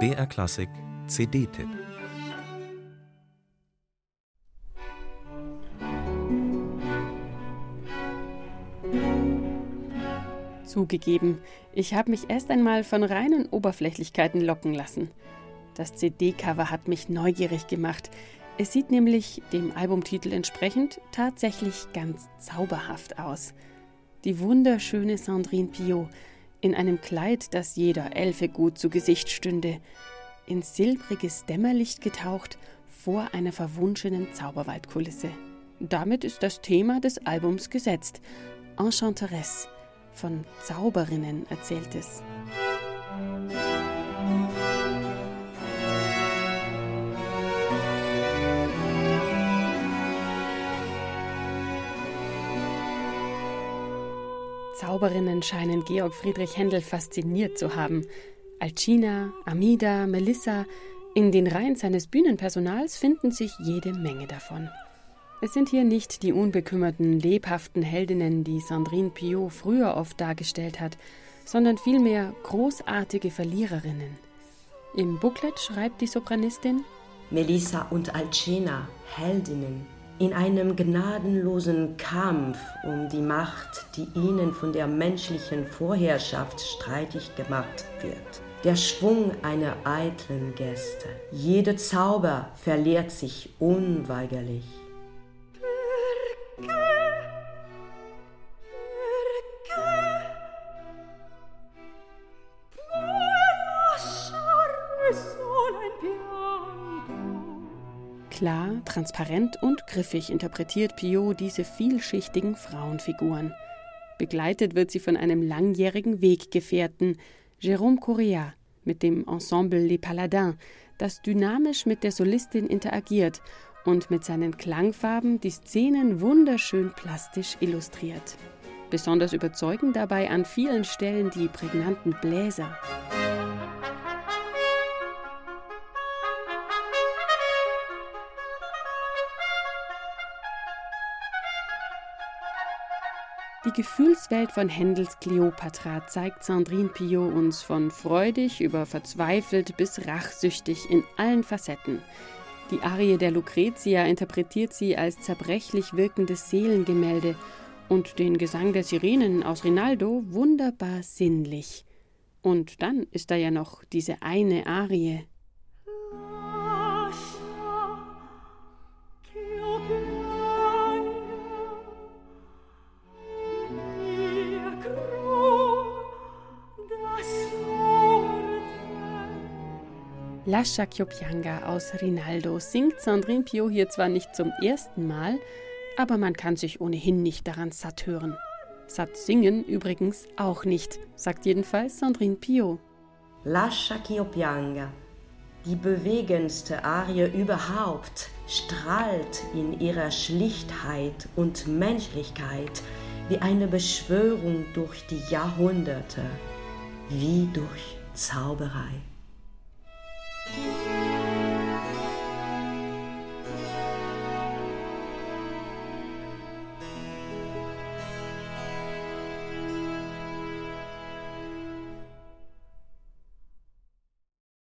BR Klassik CD-Tipp Zugegeben, ich habe mich erst einmal von reinen Oberflächlichkeiten locken lassen. Das CD-Cover hat mich neugierig gemacht. Es sieht nämlich, dem Albumtitel entsprechend, tatsächlich ganz zauberhaft aus. Die wunderschöne Sandrine Pio in einem Kleid, das jeder Elfe gut zu Gesicht stünde, in silbriges Dämmerlicht getaucht vor einer verwunschenen Zauberwaldkulisse. Damit ist das Thema des Albums gesetzt. Enchanteresse, von Zauberinnen erzählt es. Zauberinnen scheinen Georg Friedrich Händel fasziniert zu haben. Alcina, Amida, Melissa, in den Reihen seines Bühnenpersonals finden sich jede Menge davon. Es sind hier nicht die unbekümmerten, lebhaften Heldinnen, die Sandrine Piot früher oft dargestellt hat, sondern vielmehr großartige Verliererinnen. Im Booklet schreibt die Sopranistin Melissa und Alcina, Heldinnen, in einem gnadenlosen Kampf um die Macht, die ihnen von der menschlichen Vorherrschaft streitig gemacht wird. Der Schwung einer eitlen Gäste. Jeder Zauber verliert sich unweigerlich. Klar, transparent und griffig interpretiert Piot diese vielschichtigen Frauenfiguren. Begleitet wird sie von einem langjährigen Weggefährten, Jérôme Correa, mit dem Ensemble Les Paladins, das dynamisch mit der Solistin interagiert und mit seinen Klangfarben die Szenen wunderschön plastisch illustriert. Besonders überzeugen dabei an vielen Stellen die prägnanten Bläser. Die Gefühlswelt von Händels Kleopatra zeigt Sandrine Piot uns von freudig über verzweifelt bis rachsüchtig in allen Facetten. Die Arie der Lucretia interpretiert sie als zerbrechlich wirkendes Seelengemälde und den Gesang der Sirenen aus Rinaldo wunderbar sinnlich. Und dann ist da ja noch diese eine Arie. Lascia Chiopianga aus Rinaldo singt Sandrine Pio hier zwar nicht zum ersten Mal, aber man kann sich ohnehin nicht daran satt hören. Satt singen übrigens auch nicht, sagt jedenfalls Sandrine Pio. Lascia Chiopianga, die bewegendste Arie überhaupt, strahlt in ihrer Schlichtheit und Menschlichkeit wie eine Beschwörung durch die Jahrhunderte, wie durch Zauberei.